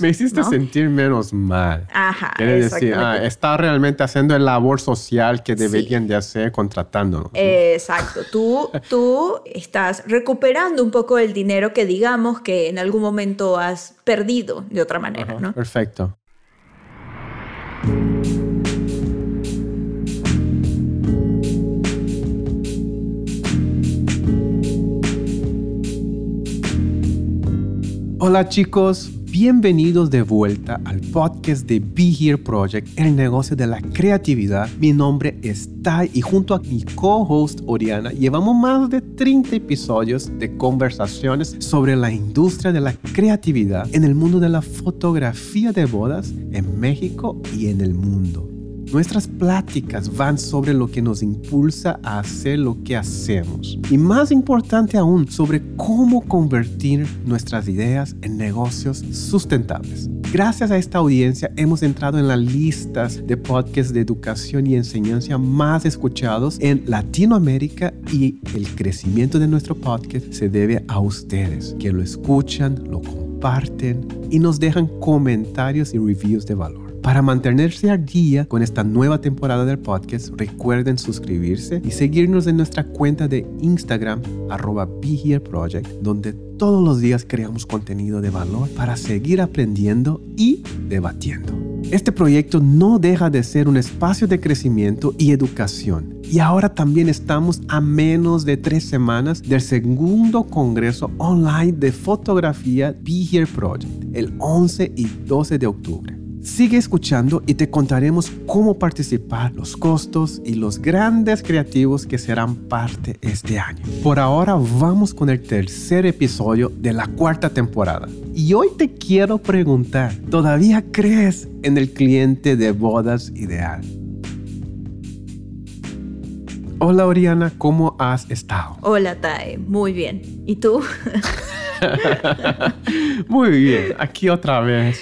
Me hiciste sentir menos mal. Ajá. Quiere decir, ah, está realmente haciendo el labor social que deberían de hacer contratándonos. Exacto. Tú, tú estás recuperando un poco el dinero que digamos que en algún momento has perdido de otra manera, ¿no? Perfecto. Hola chicos, bienvenidos de vuelta al podcast de Be Here Project, el negocio de la creatividad. Mi nombre es Tai y junto a mi co-host Oriana llevamos más de 30 episodios de conversaciones sobre la industria de la creatividad en el mundo de la fotografía de bodas en México y en el mundo. Nuestras pláticas van sobre lo que nos impulsa a hacer lo que hacemos. Y más importante aún, sobre cómo convertir nuestras ideas en negocios sustentables. Gracias a esta audiencia hemos entrado en las listas de podcasts de educación y enseñanza más escuchados en Latinoamérica y el crecimiento de nuestro podcast se debe a ustedes que lo escuchan, lo comparten y nos dejan comentarios y reviews de valor. Para mantenerse al día con esta nueva temporada del podcast, recuerden suscribirse y seguirnos en nuestra cuenta de Instagram, arroba Project, donde todos los días creamos contenido de valor para seguir aprendiendo y debatiendo. Este proyecto no deja de ser un espacio de crecimiento y educación. Y ahora también estamos a menos de tres semanas del segundo congreso online de fotografía Be Here Project, el 11 y 12 de octubre. Sigue escuchando y te contaremos cómo participar, los costos y los grandes creativos que serán parte este año. Por ahora vamos con el tercer episodio de la cuarta temporada. Y hoy te quiero preguntar, ¿todavía crees en el cliente de bodas ideal? Hola Oriana, ¿cómo has estado? Hola Tae, muy bien. ¿Y tú? muy bien, aquí otra vez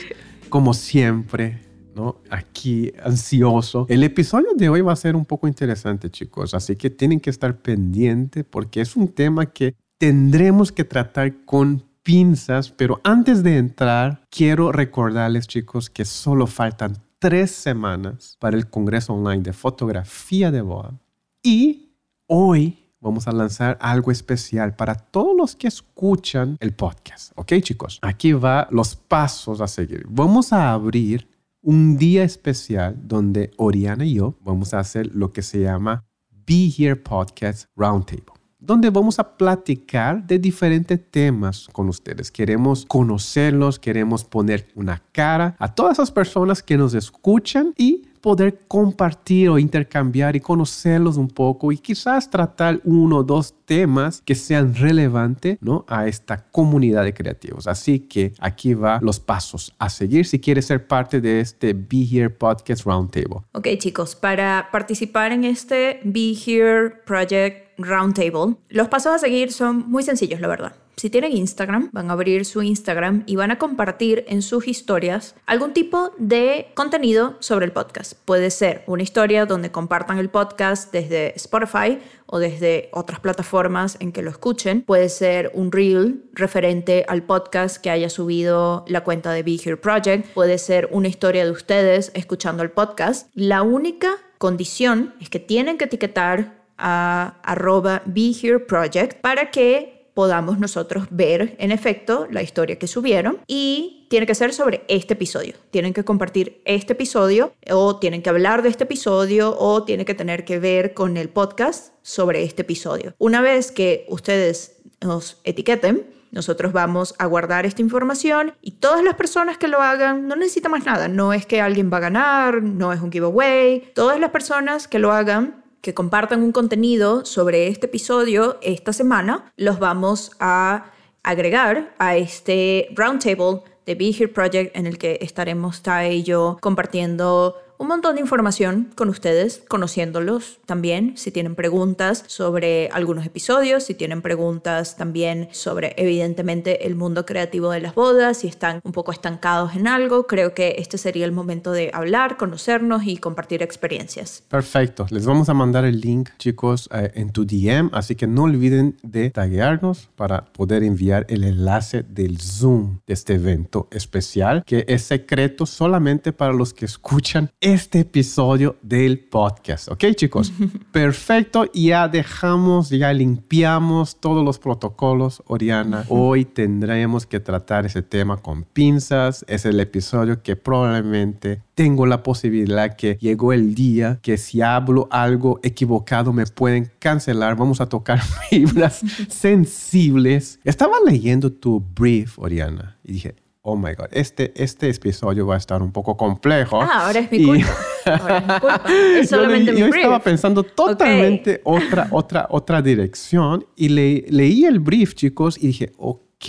como siempre, ¿no? Aquí ansioso. El episodio de hoy va a ser un poco interesante, chicos, así que tienen que estar pendientes porque es un tema que tendremos que tratar con pinzas, pero antes de entrar, quiero recordarles, chicos, que solo faltan tres semanas para el Congreso Online de Fotografía de Boa y hoy vamos a lanzar algo especial para todos los que escuchan el podcast. ¿Ok, chicos? Aquí va los pasos a seguir. Vamos a abrir un día especial donde Oriana y yo vamos a hacer lo que se llama Be Here Podcast Roundtable donde vamos a platicar de diferentes temas con ustedes. Queremos conocerlos, queremos poner una cara a todas esas personas que nos escuchan y poder compartir o intercambiar y conocerlos un poco y quizás tratar uno o dos temas que sean relevantes ¿no? a esta comunidad de creativos. Así que aquí va los pasos a seguir si quieres ser parte de este Be Here Podcast Roundtable. Ok chicos, para participar en este Be Here Project Roundtable, los pasos a seguir son muy sencillos, la verdad. Si tienen Instagram, van a abrir su Instagram y van a compartir en sus historias algún tipo de contenido sobre el podcast. Puede ser una historia donde compartan el podcast desde Spotify o desde otras plataformas en que lo escuchen. Puede ser un reel referente al podcast que haya subido la cuenta de Be Here Project. Puede ser una historia de ustedes escuchando el podcast. La única condición es que tienen que etiquetar a arroba Be Here Project para que podamos nosotros ver en efecto la historia que subieron y tiene que ser sobre este episodio. Tienen que compartir este episodio o tienen que hablar de este episodio o tiene que tener que ver con el podcast sobre este episodio. Una vez que ustedes nos etiqueten, nosotros vamos a guardar esta información y todas las personas que lo hagan no necesitan más nada. No es que alguien va a ganar, no es un giveaway. Todas las personas que lo hagan que compartan un contenido sobre este episodio esta semana, los vamos a agregar a este roundtable de Be Here Project en el que estaremos Tai y yo compartiendo un montón de información con ustedes, conociéndolos también, si tienen preguntas sobre algunos episodios, si tienen preguntas también sobre evidentemente el mundo creativo de las bodas, si están un poco estancados en algo, creo que este sería el momento de hablar, conocernos y compartir experiencias. Perfecto, les vamos a mandar el link chicos eh, en tu DM, así que no olviden de taguearnos para poder enviar el enlace del Zoom de este evento especial que es secreto solamente para los que escuchan este episodio del podcast. ¿Ok, chicos? Perfecto. Ya dejamos, ya limpiamos todos los protocolos, Oriana. Hoy tendremos que tratar ese tema con pinzas. Es el episodio que probablemente tengo la posibilidad que llegó el día que si hablo algo equivocado me pueden cancelar. Vamos a tocar fibras sensibles. Estaba leyendo tu brief, Oriana, y dije, oh my God, este, este episodio va a estar un poco complejo. Ah, ahora es mi culpa. Ahora es mi culpa. Es solamente yo, mi yo estaba pensando totalmente otra, otra, otra dirección y le, leí el brief, chicos, y dije, ok,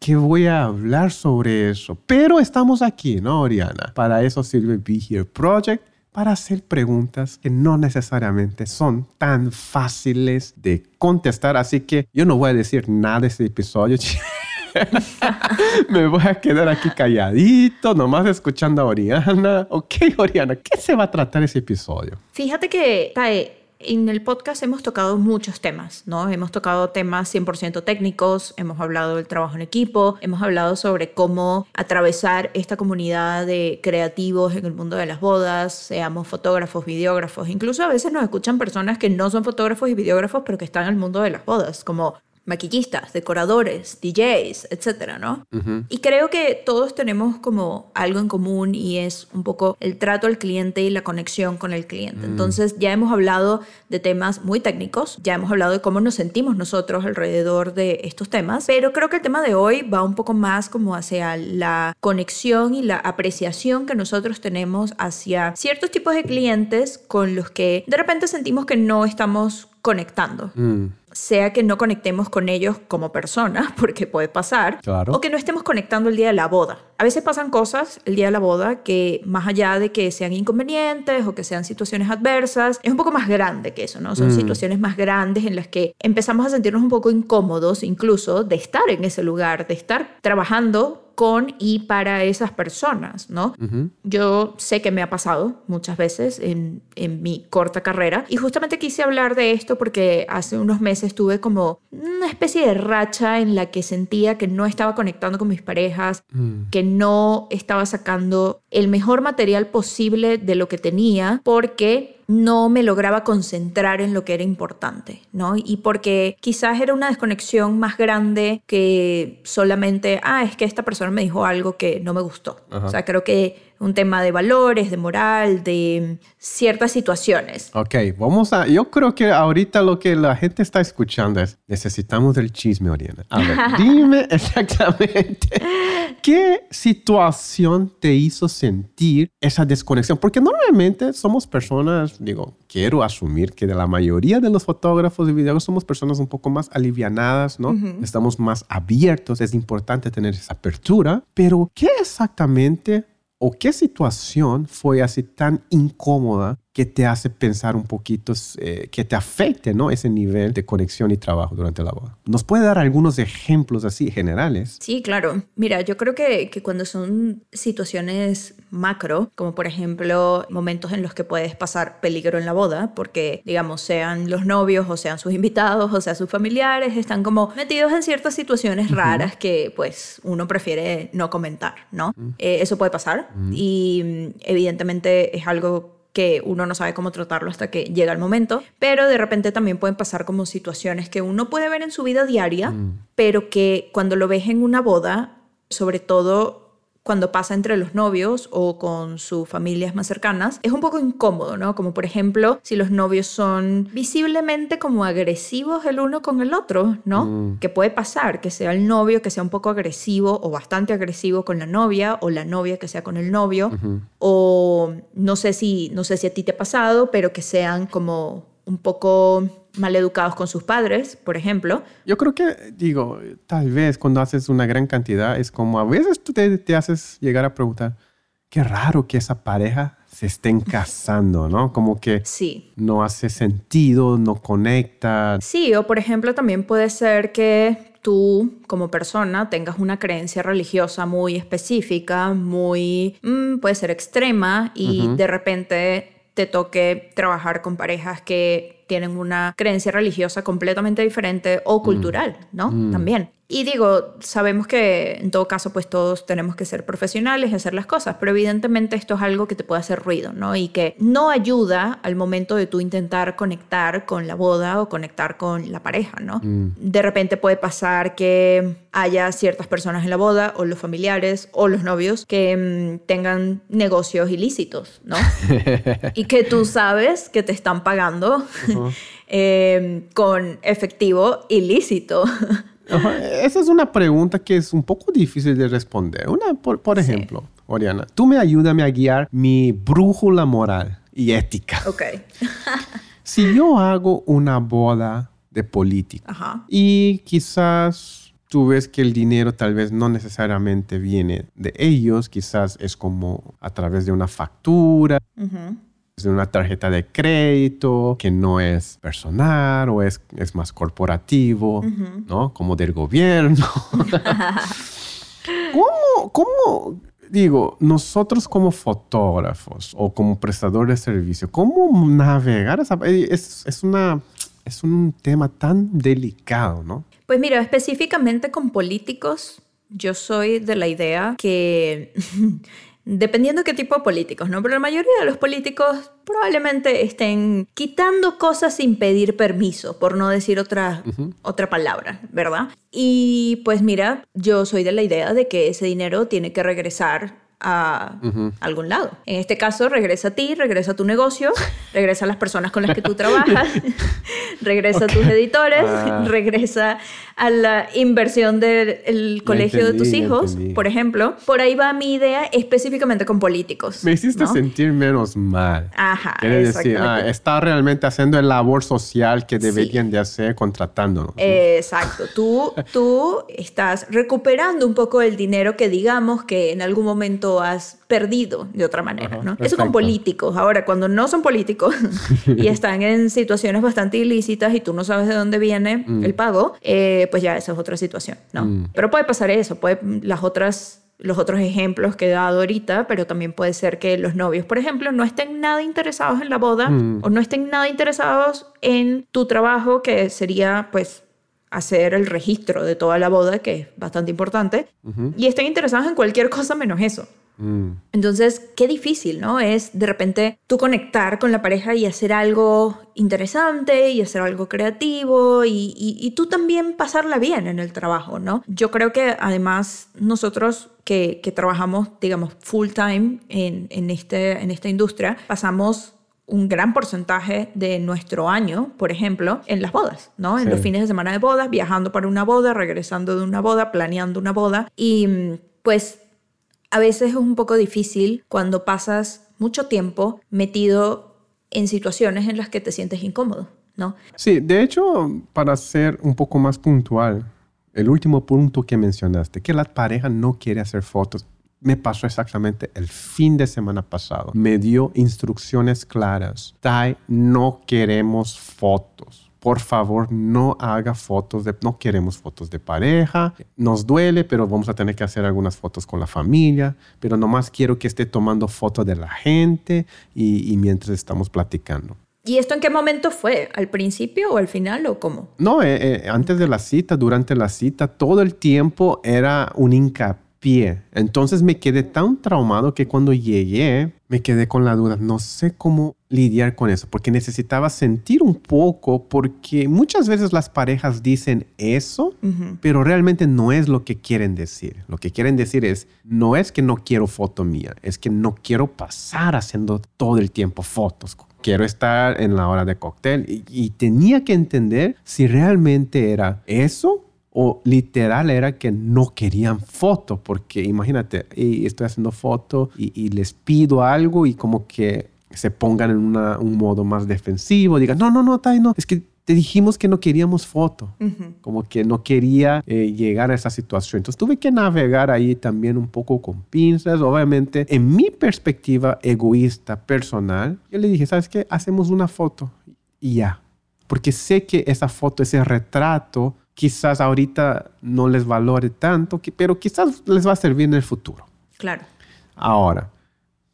¿qué voy a hablar sobre eso? Pero estamos aquí, ¿no, Oriana? Para eso sirve Be Here Project para hacer preguntas que no necesariamente son tan fáciles de contestar. Así que yo no voy a decir nada de este episodio. Me voy a quedar aquí calladito, nomás escuchando a Oriana. Ok, Oriana, ¿qué se va a tratar ese episodio? Fíjate que, Tae, en el podcast hemos tocado muchos temas, ¿no? Hemos tocado temas 100% técnicos, hemos hablado del trabajo en equipo, hemos hablado sobre cómo atravesar esta comunidad de creativos en el mundo de las bodas, seamos fotógrafos, videógrafos, incluso a veces nos escuchan personas que no son fotógrafos y videógrafos, pero que están en el mundo de las bodas, como maquillistas, decoradores, DJs, etcétera, ¿no? Y creo que todos tenemos como algo en común y es un poco el trato al cliente y la conexión con el cliente. Entonces ya hemos hablado de temas muy técnicos, ya hemos hablado de cómo nos sentimos nosotros alrededor de estos temas, pero creo que el tema de hoy va un poco más como hacia la conexión y la apreciación que nosotros tenemos hacia ciertos tipos de clientes con los que de repente sentimos que no estamos conectando. Sea que no conectemos con ellos como personas, porque puede pasar, Claro. o que no estemos conectando el día de la boda. A veces pasan cosas el día de la boda que más allá de que sean inconvenientes o que sean situaciones adversas, es un poco más grande que eso, ¿no? Son situaciones más grandes en las que empezamos a sentirnos un poco incómodos incluso de estar en ese lugar, de estar trabajando con y para esas personas, ¿no? Yo sé que me ha pasado muchas veces en, en mi corta carrera y justamente quise hablar de esto porque hace unos meses tuve como una especie de racha en la que sentía que no estaba conectando con mis parejas, que no estaba sacando el mejor material posible de lo que tenía porque no me lograba concentrar en lo que era importante, ¿no? Y porque quizás era una desconexión más grande que solamente, ah, es que esta persona me dijo algo que no me gustó. Ajá. O sea, creo que un tema de valores, de moral, de ciertas situaciones. Ok, vamos a. Yo creo que ahorita lo que la gente está escuchando es: necesitamos del chisme, Oriana. A ver, dime exactamente qué situación te hizo sentir esa desconexión. Porque normalmente somos personas, digo, quiero asumir que de la mayoría de los fotógrafos y videógrafos somos personas un poco más alivianadas, ¿no? Estamos más abiertos. Es importante tener esa apertura. Pero, ¿qué exactamente o qué situación fue así tan incómoda que te hace pensar un poquito, eh, que te afecte, ¿no? Ese nivel de conexión y trabajo durante la boda. ¿Nos puede dar algunos ejemplos así generales? Sí, claro. Mira, yo creo que, que cuando son situaciones macro, como por ejemplo momentos en los que puedes pasar peligro en la boda, porque digamos sean los novios o sean sus invitados o sean sus familiares, están como metidos en ciertas situaciones raras que pues uno prefiere no comentar, ¿no? Eh, eso puede pasar y mm, evidentemente es algo que uno no sabe cómo tratarlo hasta que llega el momento, pero de repente también pueden pasar como situaciones que uno puede ver en su vida diaria, pero que cuando lo ves en una boda, sobre todo cuando pasa entre los novios o con sus familias más cercanas, es un poco incómodo, ¿no? Como por ejemplo, si los novios son visiblemente como agresivos el uno con el otro, ¿no? Que puede pasar, que sea el novio que sea un poco agresivo o bastante agresivo con la novia o la novia que sea con el novio o no sé si no sé si a ti te ha pasado, pero que sean como un poco maleducados con sus padres, por ejemplo. Yo creo que, digo, tal vez cuando haces una gran cantidad, es como a veces tú te, te haces llegar a preguntar, qué raro que esa pareja se estén casando, ¿no? Como que Sí. no hace sentido, no conecta. Sí, o por ejemplo también puede ser que tú como persona tengas una creencia religiosa muy específica, muy, mm, puede ser extrema y de repente te toque trabajar con parejas que tienen una creencia religiosa completamente diferente o cultural, ¿no? También. Y digo, sabemos que en todo caso pues todos tenemos que ser profesionales y hacer las cosas, pero evidentemente esto es algo que te puede hacer ruido, ¿no? Y que no ayuda al momento de tú intentar conectar con la boda o conectar con la pareja, ¿no? De repente puede pasar que haya ciertas personas en la boda o los familiares o los novios que mm, tengan negocios ilícitos, ¿no? y que tú sabes que te están pagando eh, con efectivo ilícito. Esa es una pregunta que es un poco difícil de responder. Una, por, por Sí. ejemplo, Oriana, tú me ayudas a guiar mi brújula moral y ética. ok. Si yo hago una boda de político Ajá. y quizás tú ves que el dinero tal vez no necesariamente viene de ellos, quizás es como a través de una factura, Ujú. De una tarjeta de crédito que no es personal o es, es más corporativo, ¿no? Como del gobierno. ¿Cómo, ¿Cómo, digo, nosotros como fotógrafos o como prestadores de servicio, cómo navegar esa... eh, Es, es, una, es un tema tan delicado, ¿no? Pues mira, específicamente con políticos, yo soy de la idea que, dependiendo qué tipo de políticos, ¿no? Pero la mayoría de los políticos probablemente estén quitando cosas sin pedir permiso, por no decir otra, otra palabra, ¿verdad? Y pues mira, yo soy de la idea de que ese dinero tiene que regresar a algún lado. En este caso, regresa a ti, regresa a tu negocio, regresa a las personas con las que tú trabajas, regresa a tus editores, Ah. regresa a la inversión del el colegio de tus entendí, hijos, entendí. por ejemplo. Por ahí va mi idea específicamente con políticos. Me hiciste ¿no? sentir menos mal. Ajá, Quiere decir, ah, está realmente haciendo el labor social que deberían de hacer contratándonos. Exacto. Tú, tú estás recuperando un poco el dinero que digamos que en algún momento has perdido de otra manera, Ajá, ¿no? Eso con políticos. Ahora, cuando no son políticos y están en situaciones bastante ilícitas y tú no sabes de dónde viene Mm. el pago, eh, pues ya esa es otra situación, ¿no? Pero puede pasar eso, puede las otras los otros ejemplos que he dado ahorita, pero también puede ser que los novios, por ejemplo, no estén nada interesados en la boda Mm. o no estén nada interesados en tu trabajo, que sería pues hacer el registro de toda la boda, que es bastante importante, y estén interesados en cualquier cosa menos eso. Mm. Entonces, qué difícil, ¿no? Es de repente tú conectar con la pareja y hacer algo interesante y hacer algo creativo y, y- y tú también pasarla bien en el trabajo, ¿no? Yo creo que además nosotros que, que trabajamos, digamos, full time en, en, este, en esta industria, pasamos un gran porcentaje de nuestro año, por ejemplo, en las bodas, ¿no? En Sí. los fines de semana de bodas, viajando para una boda, regresando de una boda, planeando una boda. Y mm, pues a veces es un poco difícil cuando pasas mucho tiempo metido en situaciones en las que te sientes incómodo, ¿no? Sí, de hecho, para ser un poco más puntual, el último punto que mencionaste, que la pareja no quiere hacer fotos, me pasó exactamente el fin de semana pasado. Me dio instrucciones claras. Tai, no queremos fotos. Por favor, no haga fotos de... No queremos fotos de pareja. Nos duele, pero vamos a tener que hacer algunas fotos con la familia. Pero nomás quiero que esté tomando fotos de la gente y, y mientras estamos platicando. ¿Y esto en qué momento fue? ¿Al principio o al final o cómo? No, eh, eh, antes de la cita, durante la cita, todo el tiempo era un hincapié. Entonces me quedé tan traumado que cuando llegué me quedé con la duda, no sé cómo lidiar con eso, porque necesitaba sentir un poco, porque muchas veces las parejas dicen eso, pero realmente no es lo que quieren decir. Lo que quieren decir es, no es que no quiero foto mía, es que no quiero pasar haciendo todo el tiempo fotos. Quiero estar en la hora de cóctel y, y tenía que entender si realmente era eso o literal era que no querían foto, porque imagínate, y estoy haciendo foto y, y les pido algo y como que se pongan en una- un modo más defensivo, digan, no, no, no, Tai, no, es que te dijimos que no queríamos foto, como que no quería eh, llegar a esa situación. Entonces tuve que navegar ahí también un poco con pinzas, obviamente en mi perspectiva egoísta, personal. Yo le dije, ¿sabes qué? Hacemos una foto y ya. Porque sé que esa foto, ese retrato, quizás ahorita no les valore tanto, pero quizás les va a servir en el futuro. Claro. Ahora,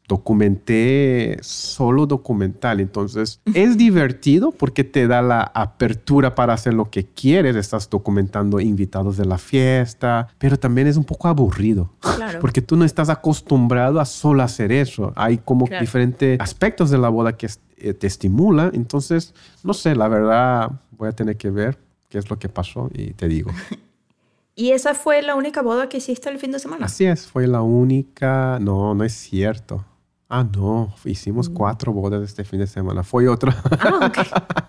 documenté solo documental. Entonces, es divertido porque te da la apertura para hacer lo que quieres. Estás documentando invitados de la fiesta, pero también es un poco aburrido porque tú no estás acostumbrado a solo hacer eso. Hay como diferentes aspectos de la boda que eh, te estimulan. Entonces, no sé, la verdad, voy a tener que ver qué es lo que pasó y te digo. ¿Y esa fue la única boda que hiciste el fin de semana? Así es, fue la única. No, no es cierto. Ah, no, hicimos mm. cuatro bodas este fin de semana. Fue otro. Ah,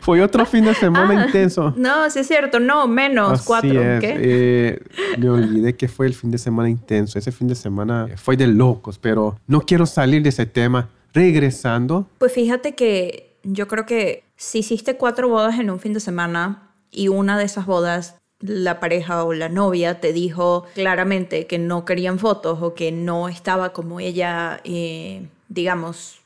Fue otro fin de semana ah, intenso. No, sí es cierto, no, menos cuatro. Eh, me olvidé que fue el fin de semana intenso. Ese fin de semana fue de locos, pero no quiero salir de ese tema. Regresando. Pues fíjate que yo creo que si hiciste cuatro bodas en un fin de semana y una de esas bodas la pareja o la novia te dijo claramente que no querían fotos o que no estaba como ella, eh, digamos,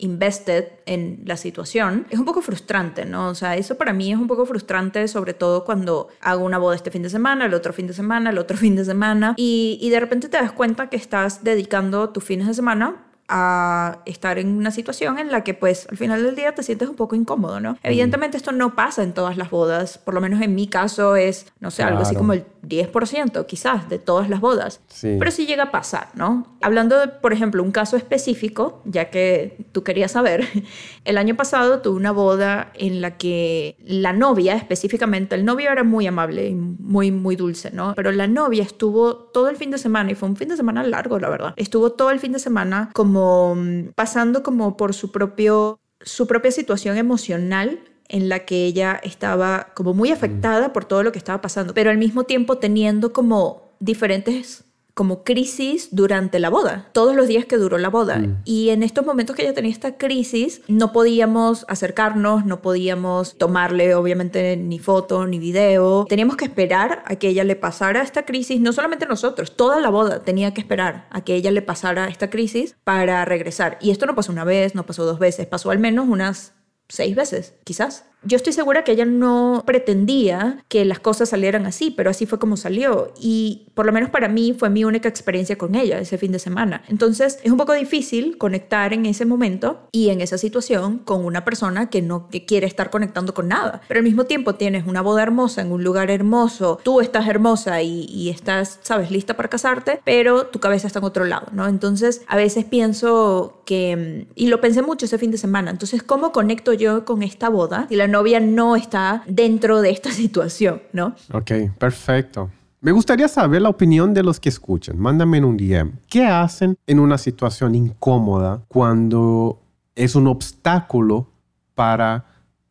invested en la situación, es un poco frustrante, ¿no? O sea, eso para mí es un poco frustrante, sobre todo cuando hago una boda este fin de semana, el otro fin de semana, el otro fin de semana, y, y de repente te das cuenta que estás dedicando tus fines de semana a estar en una situación en la que pues al final del día te sientes un poco incómodo, ¿no? Evidentemente esto no pasa en todas las bodas, por lo menos en mi caso es, no sé, algo así como el 10% quizás de todas las bodas, pero sí llega a pasar, ¿no? Hablando de, por ejemplo, un caso específico, ya que tú querías saber, el año pasado tuve una boda en la que la novia específicamente, el novio era muy amable y muy, muy dulce, ¿no? Pero la novia estuvo todo el fin de semana y fue un fin de semana largo, la verdad, estuvo todo el fin de semana como Mm, pasando como por su propio su propia situación emocional en la que ella estaba como muy afectada por todo lo que estaba pasando, pero al mismo tiempo teniendo como diferentes como crisis durante la boda, todos los días que duró la boda. Mm. Y en estos momentos que ella tenía esta crisis, no podíamos acercarnos, no podíamos tomarle obviamente ni foto ni video. Teníamos que esperar a que ella le pasara esta crisis, no solamente nosotros, toda la boda tenía que esperar a que ella le pasara esta crisis para regresar. Y esto no pasó una vez, no pasó dos veces, pasó al menos unas seis veces, quizás. Yo estoy segura que ella no pretendía que las cosas salieran así, pero así fue como salió. Y por lo menos para mí fue mi única experiencia con ella ese fin de semana. Entonces es un poco difícil conectar en ese momento y en esa situación con una persona que no quiere estar conectando con nada. Pero al mismo tiempo tienes una boda hermosa en un lugar hermoso, tú estás hermosa y, y estás, sabes, lista para casarte, pero tu cabeza está en otro lado, ¿no? Entonces a veces pienso que, y lo pensé mucho ese fin de semana, entonces, ¿cómo conecto yo con esta boda? Y la novia no está dentro de esta situación, ¿no? Ok, perfecto. Me gustaría saber la opinión de los que escuchan. Mándame en un DM. ¿Qué hacen en una situación incómoda cuando es un obstáculo para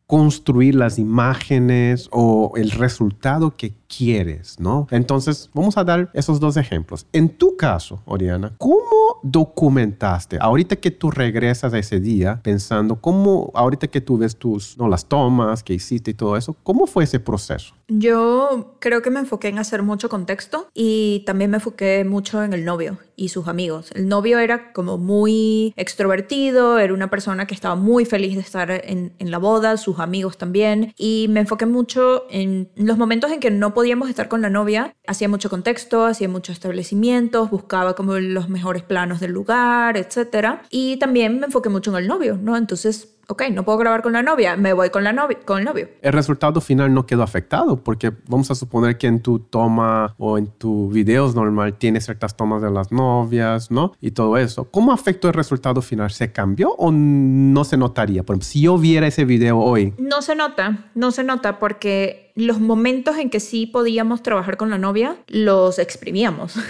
construir las imágenes o el resultado que quieres, ¿no? Entonces, vamos a dar esos dos ejemplos. En tu caso, Oriana, ¿cómo documentaste? Ahorita que tú regresas a ese día pensando, ¿cómo, ahorita que tú ves tus, no, las tomas que hiciste y todo eso, ¿cómo fue ese proceso? Yo creo que me enfoqué en hacer mucho contexto y también me enfoqué mucho en el novio y sus amigos. El novio era como muy extrovertido, era una persona que estaba muy feliz de estar en, en la boda, sus amigos también, y me enfoqué mucho en los momentos en que no podíamos estar con la novia, hacía mucho contexto, hacía muchos establecimientos, buscaba como los mejores planos del lugar, etc. Y también me enfoqué mucho en el novio, ¿no? Entonces ok, no puedo grabar con la novia, me voy con, la novia, con el novio. El resultado final no quedó afectado porque vamos a suponer que en tu toma o en tu videos normal tienes ciertas tomas de las novias, ¿no? Y todo eso. ¿Cómo afectó el resultado final? ¿Se cambió o no se notaría? Por ejemplo, si yo viera ese video hoy. No se nota, no se nota porque los momentos en que sí podíamos trabajar con la novia los exprimíamos.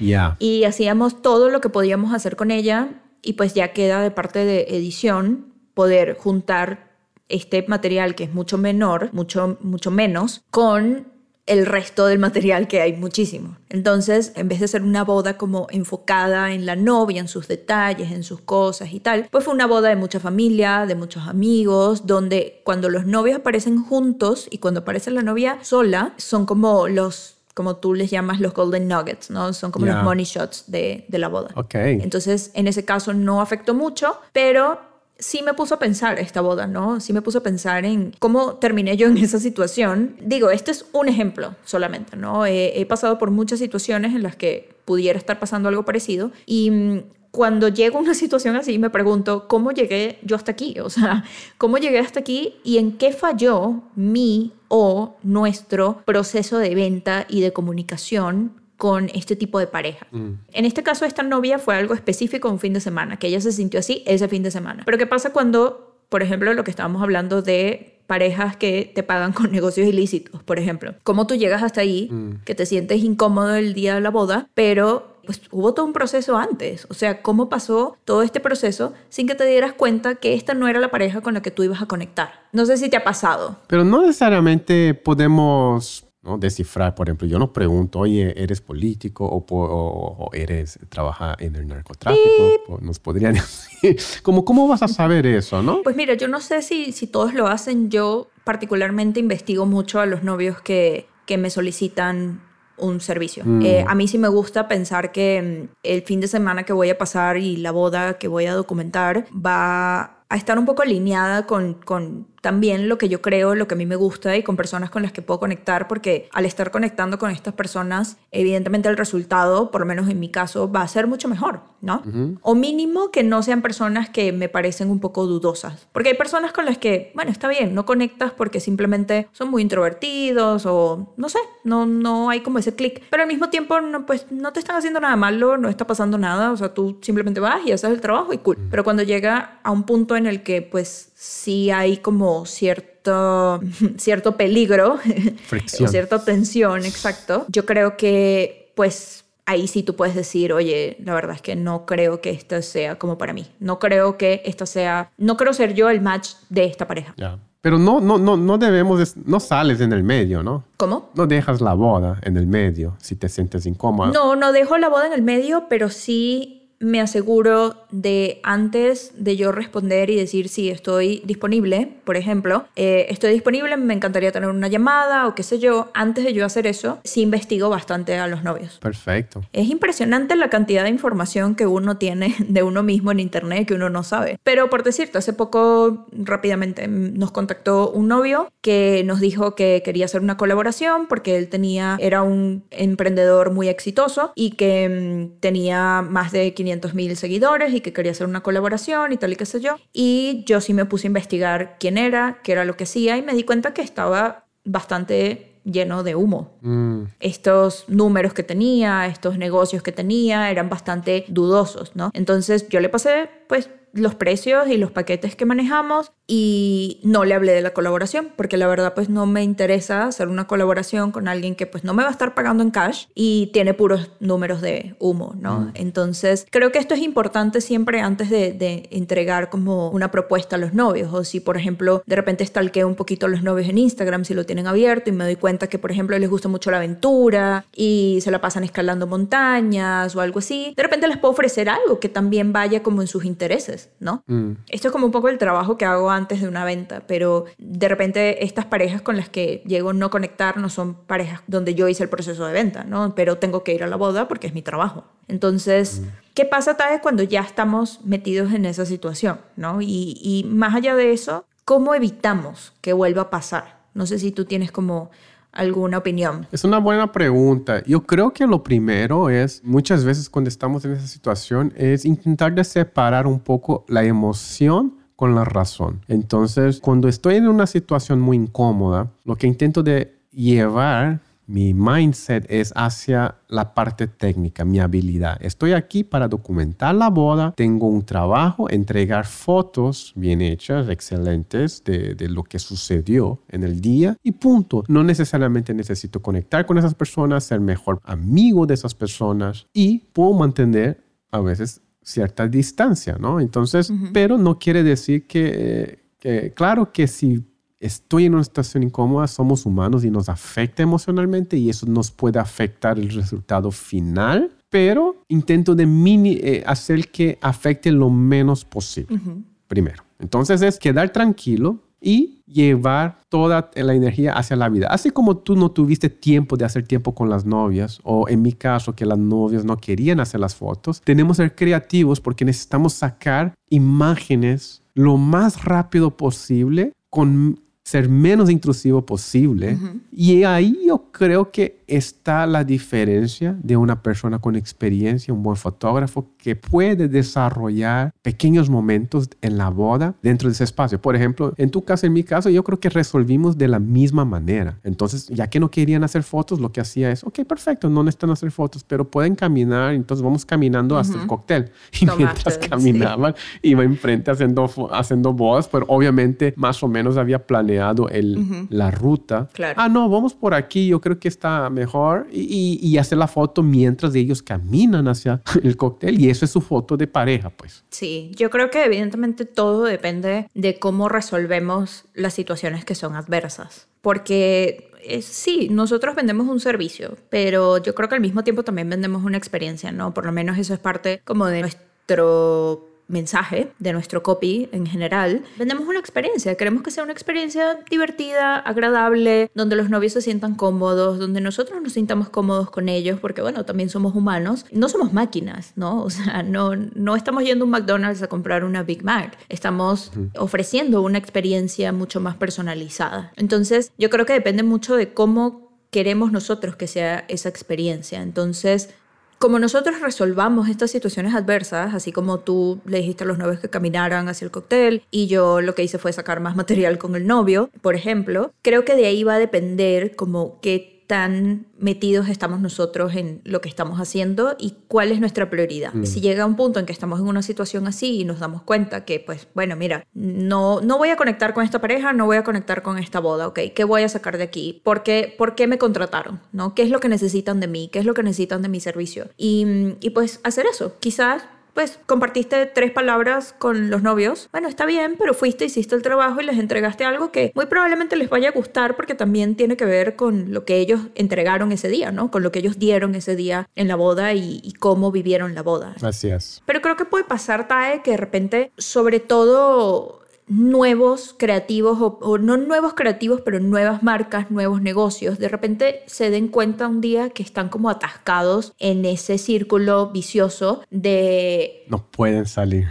Ya. y hacíamos todo lo que podíamos hacer con ella y pues ya queda de parte de edición poder juntar este material que es mucho menor, mucho, mucho menos, con el resto del material que hay muchísimo. Entonces, en vez de ser una boda como enfocada en la novia, en sus detalles, en sus cosas y tal, pues fue una boda de mucha familia, de muchos amigos, donde cuando los novios aparecen juntos y cuando aparece la novia sola, son como los como tú les llamas los golden nuggets, ¿no? Son como los money shots de, de la boda. Ok. Entonces, en ese caso no afectó mucho, pero sí me puso a pensar esta boda, ¿no? Sí me puso a pensar en cómo terminé yo en esa situación. Digo, este es un ejemplo solamente, ¿no? He, pasado por muchas situaciones en las que pudiera estar pasando algo parecido y mm, cuando llego a una situación así me pregunto, ¿cómo llegué yo hasta aquí? O sea, ¿cómo llegué hasta aquí y en qué falló mi o nuestro proceso de venta y de comunicación con este tipo de pareja. Mm. En este caso, esta novia fue algo específico un fin de semana, que ella se sintió así ese fin de semana. Pero ¿qué pasa cuando, por ejemplo, lo que estábamos hablando de parejas que te pagan con negocios ilícitos, por ejemplo? ¿Cómo tú llegas hasta ahí, mm. que te sientes incómodo el día de la boda, pero pues hubo todo un proceso antes. O sea, cómo pasó todo este proceso sin que te dieras cuenta que esta no era la pareja con la que tú ibas a conectar. No sé si te ha pasado. Pero no necesariamente podemos ¿no? Descifrar, por ejemplo, yo no pregunto, oye, ¿eres político o, eres, trabaja en el narcotráfico? Nos podrían decir, ¿cómo, ¿cómo vas a saber eso, no? Pues mira, yo no sé si, si todos lo hacen, yo particularmente investigo mucho a los novios que, que me solicitan un servicio. Mm. Eh, a mí sí me gusta pensar que mm, el fin de semana que voy a pasar y la boda que voy a documentar va a estar un poco alineada con, con también lo que yo creo, lo que a mí me gusta y con personas con las que puedo conectar, porque al estar conectando con estas personas, evidentemente el resultado, por lo menos en mi caso, va a ser mucho mejor, ¿no? O mínimo que no sean personas que me parecen un poco dudosas, porque hay personas con las que, bueno, está bien, no conectas porque simplemente son muy introvertidos o no sé, no, no hay como ese clic, pero al mismo tiempo, no, pues no te están haciendo nada malo, no está pasando nada, o sea, tú simplemente vas y haces el trabajo y cool, pero cuando llega a un punto en el que pues sí hay como cierto, cierto peligro, o cierta tensión, exacto. Yo creo que pues ahí sí tú puedes decir, oye, la verdad es que no creo que esto sea como para mí. No creo que esto sea, no creo ser yo el match de esta pareja. Pero no, no, no, no debemos, no sales en el medio, ¿no? ¿Cómo? No dejas la boda en el medio si te sientes incómoda. No, no dejo la boda en el medio, pero sí me aseguro de antes de yo responder y decir si estoy disponible, por ejemplo, eh, estoy disponible, me encantaría tener una llamada o qué sé yo, antes de yo hacer eso, sí investigo bastante a los novios. Perfecto. Es impresionante la cantidad de información que uno tiene de uno mismo en internet que uno no sabe. Pero por decirte, hace poco rápidamente nos contactó un novio que nos dijo que quería hacer una colaboración porque él tenía, era un emprendedor muy exitoso y que mm, tenía más de 500 mil seguidores y que quería hacer una colaboración y tal y qué sé yo. Y yo sí me puse a investigar quién era, qué era lo que hacía y me di cuenta que estaba bastante lleno de humo. Mm. Estos números que tenía, estos negocios que tenía eran bastante dudosos, ¿no? Entonces yo le pasé pues los precios y los paquetes que manejamos y no le hablé de la colaboración porque la verdad pues no me interesa hacer una colaboración con alguien que pues no me va a estar pagando en cash y tiene puros números de humo, ¿no? Mm. Entonces creo que esto es importante siempre antes de, de, entregar como una propuesta a los novios o si por ejemplo de repente stalkeo un poquito a los novios en Instagram si lo tienen abierto y me doy cuenta que por ejemplo les gusta mucho la aventura y se la pasan escalando montañas o algo así, de repente les puedo ofrecer algo que también vaya como en sus intereses, ¿no? Mm. Esto es como un poco el trabajo que hago antes de una venta, pero de repente estas parejas con las que llego no conectar no son parejas donde yo hice el proceso de venta, ¿no? Pero tengo que ir a la boda porque es mi trabajo. Entonces, ¿qué pasa tal vez cuando ya estamos metidos en esa situación, ¿no? Y, y más allá de eso, ¿cómo evitamos que vuelva a pasar? No sé si tú tienes como alguna opinión? Es una buena pregunta. Yo creo que lo primero es, muchas veces cuando estamos en esa situación, es intentar de separar un poco la emoción con la razón. Entonces, cuando estoy en una situación muy incómoda, lo que intento de llevar mi mindset es hacia la parte técnica, mi habilidad. Estoy aquí para documentar la boda, tengo un trabajo, entregar fotos bien hechas, excelentes de, lo que sucedió en el día y punto. No necesariamente necesito conectar con esas personas, ser mejor amigo de esas personas y puedo mantener a veces cierta distancia, ¿no? Entonces, pero no quiere decir que, que, claro que si estoy en una situación incómoda, somos humanos y nos afecta emocionalmente y eso nos puede afectar el resultado final, pero intento de mini, eh, hacer que afecte lo menos posible. Primero. Entonces es quedar tranquilo, y llevar toda la energía hacia la vida. Así como tú no tuviste tiempo de hacer tiempo con las novias, o en mi caso que las novias no querían hacer las fotos, tenemos que ser creativos porque necesitamos sacar imágenes lo más rápido posible con ser menos intrusivo posible. Y ahí yo creo que está la diferencia de una persona con experiencia, un buen fotógrafo, que puede desarrollar pequeños momentos en la boda dentro de ese espacio. Por ejemplo, en tu caso, en mi caso, yo creo que resolvimos de la misma manera. Entonces, ya que no querían hacer fotos, lo que hacía es, ok, perfecto, no necesitan hacer fotos, pero pueden caminar. Entonces, vamos caminando hasta el cóctel. Y mientras caminaban, iba enfrente haciendo, haciendo bodas, pero obviamente más o menos había planeado el, la ruta. Ah, no, vamos por aquí, yo creo que está mejor. Y, y, hacer la foto mientras ellos caminan hacia el cóctel. Y eso es su foto de pareja, pues. Sí, yo creo que evidentemente todo depende de cómo resolvemos las situaciones que son adversas. Porque eh, sí, nosotros vendemos un servicio, pero yo creo que al mismo tiempo también vendemos una experiencia, ¿no? Por lo menos eso es parte como de nuestro mensaje de nuestro copy en general, vendemos una experiencia. Queremos que sea una experiencia divertida, agradable, donde los novios se sientan cómodos, donde nosotros nos sintamos cómodos con ellos, porque bueno, también somos humanos. No somos máquinas, ¿no? O sea, no, no estamos yendo a un McDonald's a comprar una Big Mac. Estamos ofreciendo una experiencia mucho más personalizada. Entonces, yo creo que depende mucho de cómo queremos nosotros que sea esa experiencia. Entonces, como nosotros resolvamos estas situaciones adversas, así como tú le dijiste a los novios que caminaran hacia el cóctel y yo lo que hice fue sacar más material con el novio, por ejemplo, creo que de ahí va a depender como qué tan metidos estamos nosotros en lo que estamos haciendo y cuál es nuestra prioridad. Mm. Si llega un punto en que estamos en una situación así y nos damos cuenta que, pues, bueno, mira, no, no voy a conectar con esta pareja, no voy a conectar con esta boda, ¿ok? ¿Qué voy a sacar de aquí? ¿Por qué, ¿Por qué me contrataron? ¿No? ¿Qué es lo que necesitan de mí? ¿Qué es lo que necesitan de mi servicio? Y, y pues hacer eso. Quizás pues compartiste tres palabras con los novios. Bueno, está bien, pero fuiste, hiciste el trabajo y les entregaste algo que muy probablemente les vaya a gustar porque también tiene que ver con lo que ellos entregaron ese día, ¿no? Con lo que ellos dieron ese día en la boda y, y cómo vivieron la boda. Así es. Pero creo que puede pasar, Tae, que de repente, sobre todo nuevos creativos o, no nuevos creativos, pero nuevas marcas, nuevos negocios, de repente se den cuenta un día que están como atascados en ese círculo vicioso de... No pueden salir.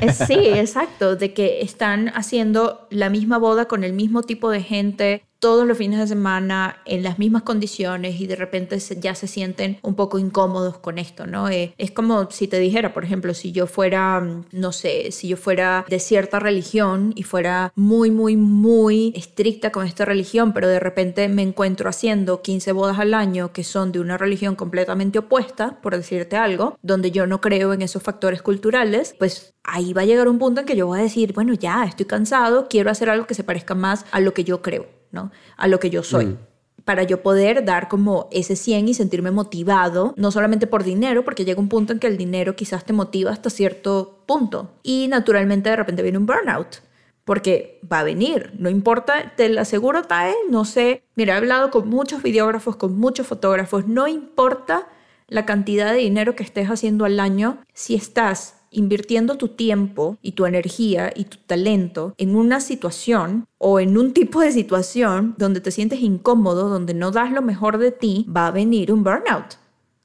Eh, sí, exacto, de que están haciendo la misma boda con el mismo tipo de gente, todos los fines de semana en las mismas condiciones y de repente ya se sienten un poco incómodos con esto, ¿no? Eh, es como si te dijera, por ejemplo, si yo fuera, mm, no sé, si yo fuera de cierta religión y fuera muy, muy, muy estricta con esta religión, pero de repente me encuentro haciendo 15 bodas al año que son de una religión completamente opuesta, por decirte algo, donde yo no creo en esos factores culturales, pues ahí va a llegar un punto en que yo voy a decir, bueno, ya, estoy cansado, quiero hacer algo que se parezca más a lo que yo creo. A lo que yo soy. Mm. Para yo poder dar como ese 100 y sentirme motivado, no solamente por dinero, porque llega un punto en que el dinero quizás te motiva hasta cierto punto. Y naturalmente de repente viene un burnout porque va a venir, no importa, te lo aseguro, Tae, no sé, mira, he hablado con muchos videógrafos, con muchos fotógrafos, no importa la cantidad de dinero que estés haciendo al año, si estás invirtiendo tu tiempo y tu energía y tu talento en una situación o en un tipo de situación donde te sientes incómodo, donde no das lo mejor de ti, va a venir un burnout.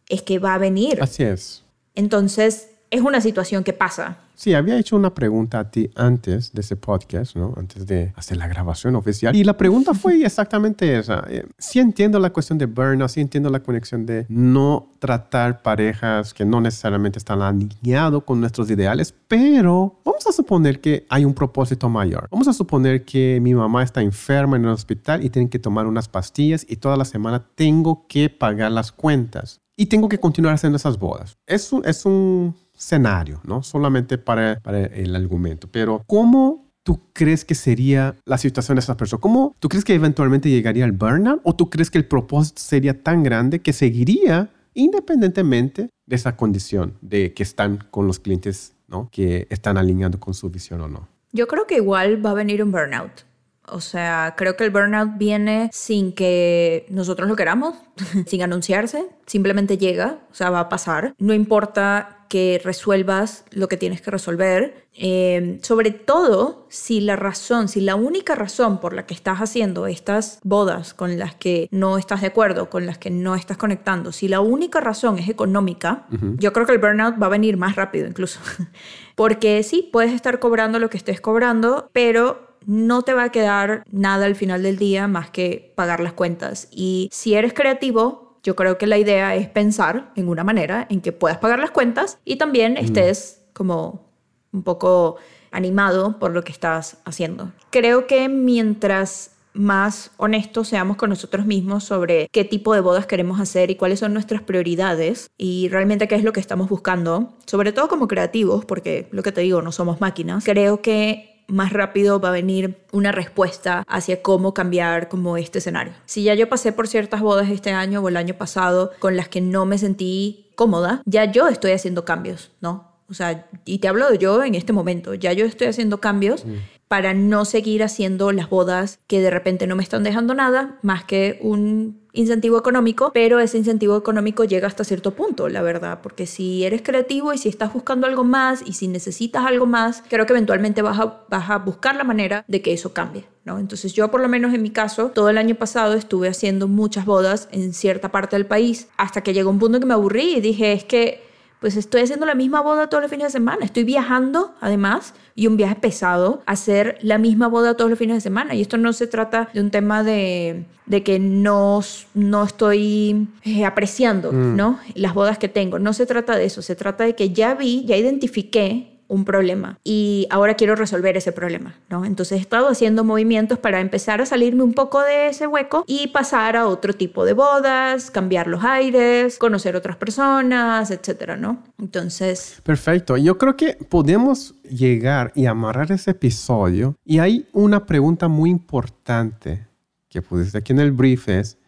Es que va a venir. Así es. Entonces, es una situación que pasa. Sí, había hecho una pregunta a ti antes de ese podcast, ¿no? Antes de hacer la grabación oficial. Y la pregunta fue exactamente esa. Eh, sí entiendo la cuestión de burnout, sí entiendo la conexión de no tratar parejas que no necesariamente están alineados con nuestros ideales, pero vamos a suponer que hay un propósito mayor. Vamos a suponer que mi mamá está enferma en el hospital y tienen que tomar unas pastillas y toda la semana tengo que pagar las cuentas. Y tengo que continuar haciendo esas bodas. Es es un escenario, ¿no? Solamente para, el argumento. Pero, ¿cómo tú crees que sería la situación de esas personas? ¿Cómo tú crees que eventualmente llegaría al burnout? ¿O tú crees que el propósito sería tan grande que seguiría independientemente de esa condición de que están con los clientes, ¿no? Que están alineando con su visión o no. Yo creo que igual va a venir un burnout. O sea, creo que el burnout viene sin que nosotros lo queramos, sin anunciarse, simplemente llega, o sea, va a pasar. No importa que resuelvas lo que tienes que resolver. Eh, sobre todo si la razón, si la única razón por la que estás haciendo estas bodas con las que no estás de acuerdo, con las que no estás conectando, si la única razón es económica, yo creo que el burnout va a venir más rápido incluso. Porque sí, puedes estar cobrando lo que estés cobrando, pero no te va a quedar nada al final del día más que pagar las cuentas. Y si eres creativo, yo creo que la idea es pensar en una manera en que puedas pagar las cuentas y también estés como un poco animado por lo que estás haciendo. Creo que mientras más honestos seamos con nosotros mismos sobre qué tipo de bodas queremos hacer y cuáles son nuestras prioridades y realmente qué es lo que estamos buscando, sobre todo como creativos, porque lo que te digo, no somos máquinas, creo que más rápido va a venir una respuesta hacia cómo cambiar como este escenario. Si ya yo pasé por ciertas bodas este año o el año pasado con las que no me sentí cómoda, ya yo estoy haciendo cambios, ¿no? O sea, y te hablo de yo en este momento, ya yo estoy haciendo cambios mm. para no seguir haciendo las bodas que de repente no me están dejando nada más que un incentivo económico, pero ese incentivo económico llega hasta cierto punto, la verdad, porque si eres creativo y si estás buscando algo más y si necesitas algo más, creo que eventualmente vas a, vas a buscar la manera de que eso cambie. ¿no? Entonces yo por lo menos en mi caso, todo el año pasado estuve haciendo muchas bodas en cierta parte del país, hasta que llegó un punto que me aburrí y dije, es que pues estoy haciendo la misma boda todos los fines de semana. Estoy viajando, además, y un viaje pesado, hacer la misma boda todos los fines de semana. Y esto no se trata de un tema de, de que no, no estoy eh, apreciando mm. ¿no? las bodas que tengo. No se trata de eso. Se trata de que ya vi, ya identifiqué un problema y ahora quiero resolver ese problema, ¿no? Entonces he estado haciendo movimientos para empezar a salirme un poco de ese hueco y pasar a otro tipo de bodas, cambiar los aires, conocer otras personas, etcétera, ¿no? Entonces... Perfecto. Yo creo que podemos llegar y amarrar ese episodio y hay una pregunta muy importante que pusiste aquí en el brief es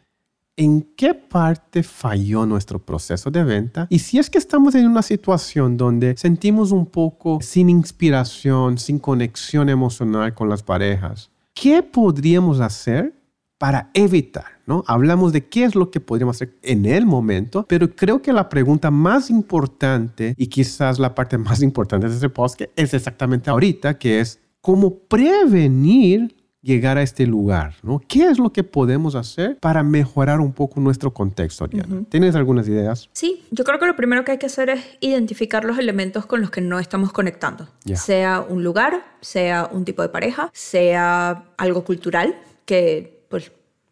en qué parte falló nuestro proceso de venta y si es que estamos en una situación donde sentimos un poco sin inspiración, sin conexión emocional con las parejas, ¿qué podríamos hacer para evitar? ¿no? Hablamos de qué es lo que podríamos hacer en el momento, pero creo que la pregunta más importante y quizás la parte más importante de este post es exactamente ahorita, que es cómo prevenir llegar a este lugar, ¿no? ¿Qué es lo que podemos hacer para mejorar un poco nuestro contexto, Diana? ¿Tienes algunas ideas? Sí, yo creo que lo primero que hay que hacer es identificar los elementos con los que no estamos conectando. Sea un lugar, sea un tipo de pareja, sea algo cultural, que pues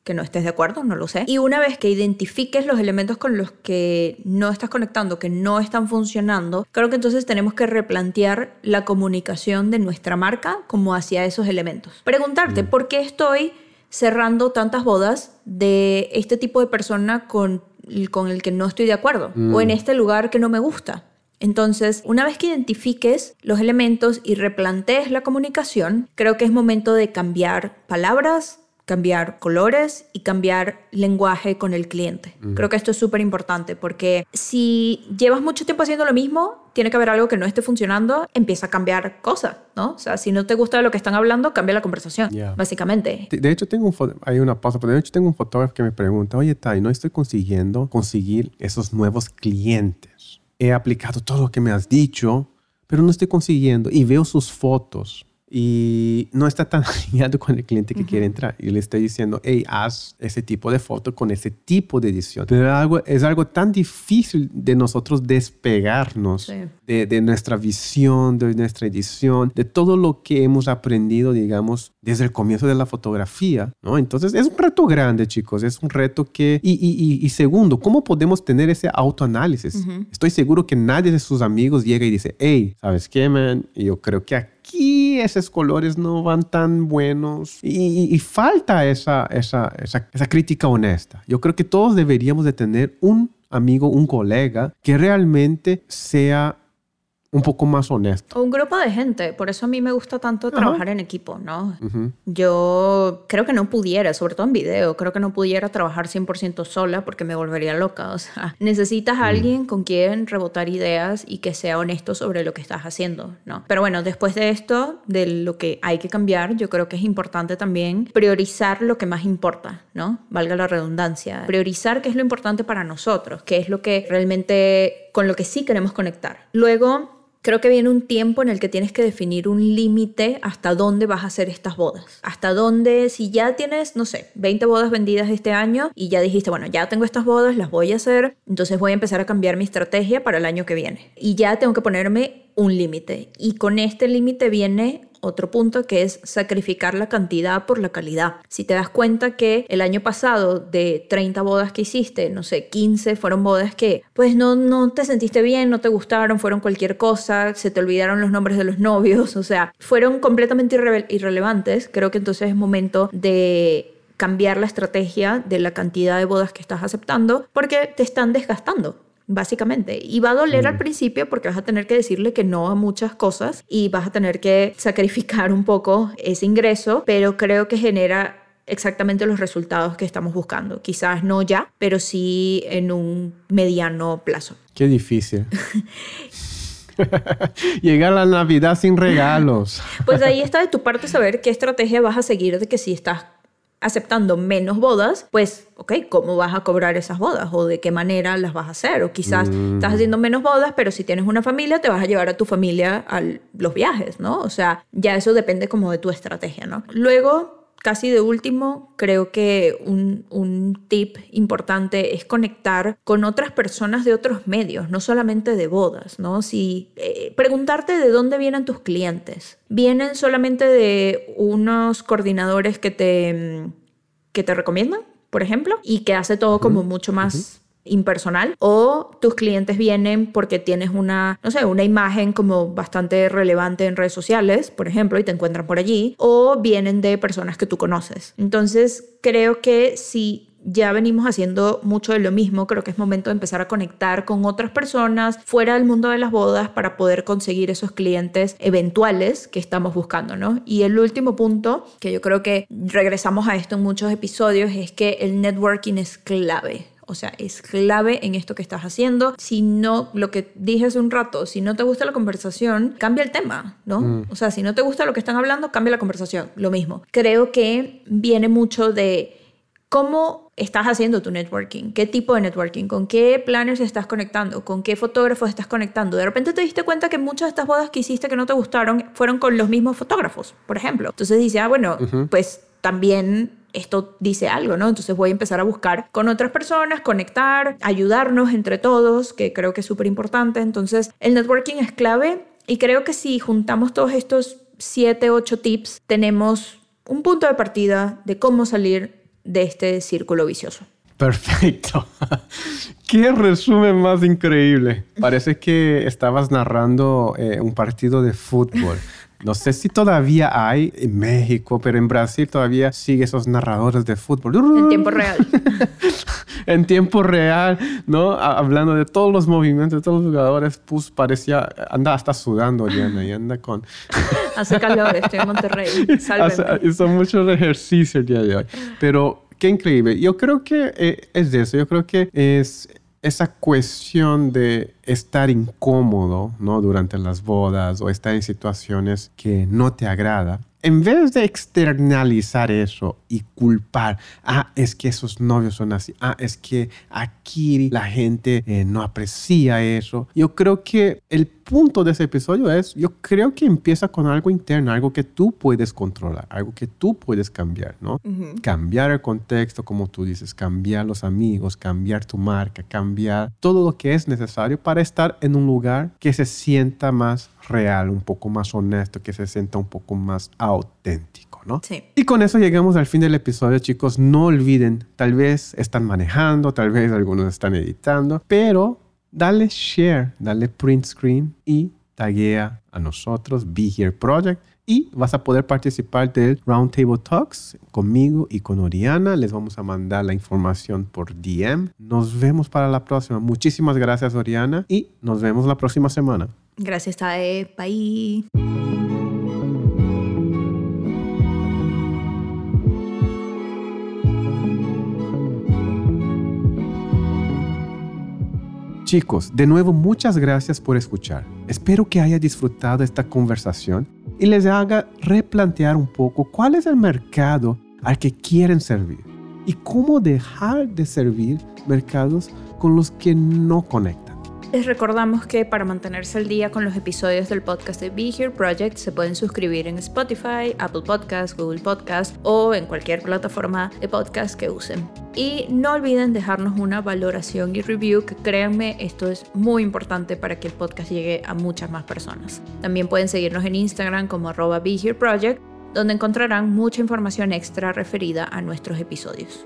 que no estés de acuerdo, no lo sé. Y una vez que identifiques los elementos con los que no estás conectando, que no están funcionando, creo que entonces tenemos que replantear la comunicación de nuestra marca como hacia esos elementos. Preguntarte, mm. ¿por qué estoy cerrando tantas bodas de este tipo de persona con, con el que no estoy de acuerdo? O en mm. este lugar que no me gusta. Entonces, una vez que identifiques los elementos y replantees la comunicación, creo que es momento de cambiar palabras, cambiar colores y cambiar lenguaje con el cliente. Creo que esto es súper importante porque si llevas mucho tiempo haciendo lo mismo, tiene que haber algo que no esté funcionando, empieza a cambiar cosas, ¿no? O sea, si no te gusta lo que están hablando, cambia la conversación, básicamente. De, hecho, tengo un hay una pausa, pero de hecho tengo un fotógrafo que me pregunta, oye, Tai, no estoy consiguiendo conseguir esos nuevos clientes. He aplicado todo lo que me has dicho, pero no estoy consiguiendo. Y veo sus fotos y no está tan alineado con el cliente que quiere entrar. Y le estoy diciendo, hey, haz ese tipo de foto con ese tipo de edición. Pero algo, es algo tan difícil de nosotros despegarnos de, de, nuestra visión, de nuestra edición, de todo lo que hemos aprendido, digamos, desde el comienzo de la fotografía, ¿no? Entonces es un reto grande, chicos, es un reto que... Y, y, y, segundo, ¿cómo podemos tener ese autoanálisis? Estoy seguro que nadie de sus amigos llega y dice, hey, ¿sabes qué, man? Yo creo que aquí esos colores no van tan buenos. Y, y falta esa, esa, esa, esa crítica honesta. Yo creo que todos deberíamos de tener un amigo, un colega que realmente sea un poco más honesto. O un grupo de gente, por eso a mí me gusta tanto trabajar en equipo, ¿no? Yo creo que no pudiera, sobre todo en video, creo que no pudiera trabajar 100% sola porque me volvería loca, o sea, necesitas a mm. alguien con quien rebotar ideas y que sea honesto sobre lo que estás haciendo, ¿no? Pero bueno, después de esto, de lo que hay que cambiar, yo creo que es importante también priorizar lo que más importa, ¿no? Valga la redundancia, priorizar qué es lo importante para nosotros, qué es lo que realmente con lo que sí queremos conectar. Luego, creo que viene un tiempo en el que tienes que definir un límite hasta dónde vas a hacer estas bodas. Hasta dónde, si ya tienes, no sé, 20 bodas vendidas este año y ya dijiste, bueno, ya tengo estas bodas, las voy a hacer, entonces voy a empezar a cambiar mi estrategia para el año que viene. Y ya tengo que ponerme un límite. Y con este límite viene otro punto que es sacrificar la cantidad por la calidad. Si te das cuenta que el año pasado de 30 bodas que hiciste, no sé, 15 fueron bodas que pues no, no te sentiste bien, no te gustaron, fueron cualquier cosa, se te olvidaron los nombres de los novios, o sea, fueron completamente irrelevantes, creo que entonces es momento de cambiar la estrategia de la cantidad de bodas que estás aceptando porque te están desgastando básicamente. Y va a doler al mm. principio porque vas a tener que decirle que no a muchas cosas y vas a tener que sacrificar un poco ese ingreso, pero creo que genera exactamente los resultados que estamos buscando. Quizás no ya, pero sí en un mediano plazo. Qué difícil. Llegar a la Navidad sin regalos. Pues ahí está de tu parte saber qué estrategia vas a seguir de que si estás aceptando menos bodas, pues, ok, ¿cómo vas a cobrar esas bodas? ¿O de qué manera las vas a hacer? O quizás estás haciendo menos bodas, pero si tienes una familia, te vas a llevar a tu familia a los viajes, ¿no? O sea, ya eso depende como de tu estrategia, ¿no? Luego, casi de último, creo que un, tip importante es conectar con otras personas de otros medios, no solamente de bodas, ¿no? Si, eh, preguntarte de dónde vienen tus clientes. ¿Vienen solamente de unos coordinadores que te, que te recomiendan, por ejemplo? Y que hace todo como mucho más impersonal o tus clientes vienen porque tienes una, no sé, una imagen como bastante relevante en redes sociales, por ejemplo, y te encuentran por allí, o vienen de personas que tú conoces. Entonces, creo que si ya venimos haciendo mucho de lo mismo, creo que es momento de empezar a conectar con otras personas fuera del mundo de las bodas para poder conseguir esos clientes eventuales que estamos buscando, ¿no? Y el último punto, que yo creo que regresamos a esto en muchos episodios, es que el networking es clave. O sea, es clave en esto que estás haciendo. Si no, lo que dije hace un rato, si no te gusta la conversación, cambia el tema, ¿no? Mm. O sea, si no te gusta lo que están hablando, cambia la conversación. Lo mismo. Creo que viene mucho de cómo estás haciendo tu networking, qué tipo de networking, con qué planners estás conectando, con qué fotógrafos estás conectando. De repente te diste cuenta que muchas de estas bodas que hiciste que no te gustaron fueron con los mismos fotógrafos, por ejemplo. Entonces dices, ah, bueno, pues también esto dice algo, ¿no? Entonces voy a empezar a buscar con otras personas, conectar, ayudarnos entre todos, que creo que es súper importante. Entonces el networking es clave y creo que si juntamos todos estos 7, 8 tips, tenemos un punto de partida de cómo salir de este círculo vicioso. Perfecto. Qué resumen más increíble. Parece que estabas narrando eh, un partido de fútbol. No sé si todavía hay en México, pero en Brasil todavía sigue esos narradores de fútbol. En tiempo real. en tiempo real, ¿no? Hablando de todos los movimientos de todos los jugadores, pues parecía, anda hasta sudando, Diana, y anda con... Hace calor, estoy en Monterrey. Hizo muchos ejercicios el día de hoy. Pero qué increíble. Yo creo que eh, es de eso. Yo creo que es esa cuestión de estar incómodo, ¿no? Durante las bodas o estar en situaciones que no te agrada, en vez de externalizar eso y culpar, ah, es que esos novios son así, ah, es que aquí la gente eh, no aprecia eso, yo creo que el punto de ese episodio es, yo creo que empieza con algo interno, algo que tú puedes controlar, algo que tú puedes cambiar, ¿no? Cambiar el contexto, como tú dices, cambiar los amigos, cambiar tu marca, cambiar todo lo que es necesario para estar en un lugar que se sienta más real, un poco más honesto, que se sienta un poco más auténtico, ¿no? Sí. Y con eso llegamos al fin del episodio, chicos. No olviden, tal vez están manejando, tal vez algunos están editando, pero dale share, dale print screen y taguea a nosotros, Be Here Project. Y vas a poder participar del Roundtable Talks conmigo y con Oriana. Les vamos a mandar la información por DM. Nos vemos para la próxima. Muchísimas gracias, Oriana. Y nos vemos la próxima semana. Gracias, Tae. Bye. Chicos, de nuevo muchas gracias por escuchar. Espero que haya disfrutado esta conversación y les haga replantear un poco cuál es el mercado al que quieren servir y cómo dejar de servir mercados con los que no conectan. Les recordamos que para mantenerse al día con los episodios del podcast de Be Here Project se pueden suscribir en Spotify, Apple Podcasts, Google Podcasts o en cualquier plataforma de podcast que usen. Y no olviden dejarnos una valoración y review, que créanme, esto es muy importante para que el podcast llegue a muchas más personas. También pueden seguirnos en Instagram como arroba Be Here Project, donde encontrarán mucha información extra referida a nuestros episodios.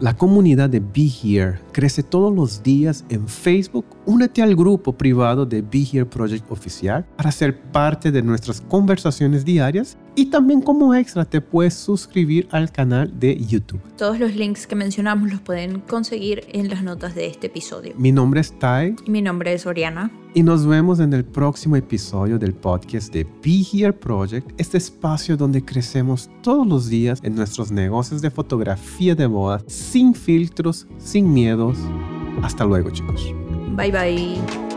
La comunidad de Be Here crece todos los días en Facebook. Únete al grupo privado de Be Here Project Oficial para ser parte de nuestras conversaciones diarias y también como extra te puedes suscribir al canal de YouTube. Todos los links que mencionamos los pueden conseguir en las notas de este episodio. Mi nombre es Tai. Y mi nombre es Oriana. Y nos vemos en el próximo episodio del podcast de Be Here Project, este espacio donde crecemos todos los días en nuestros negocios de fotografía de moda, sin filtros, sin miedos. Hasta luego chicos. Bye bye.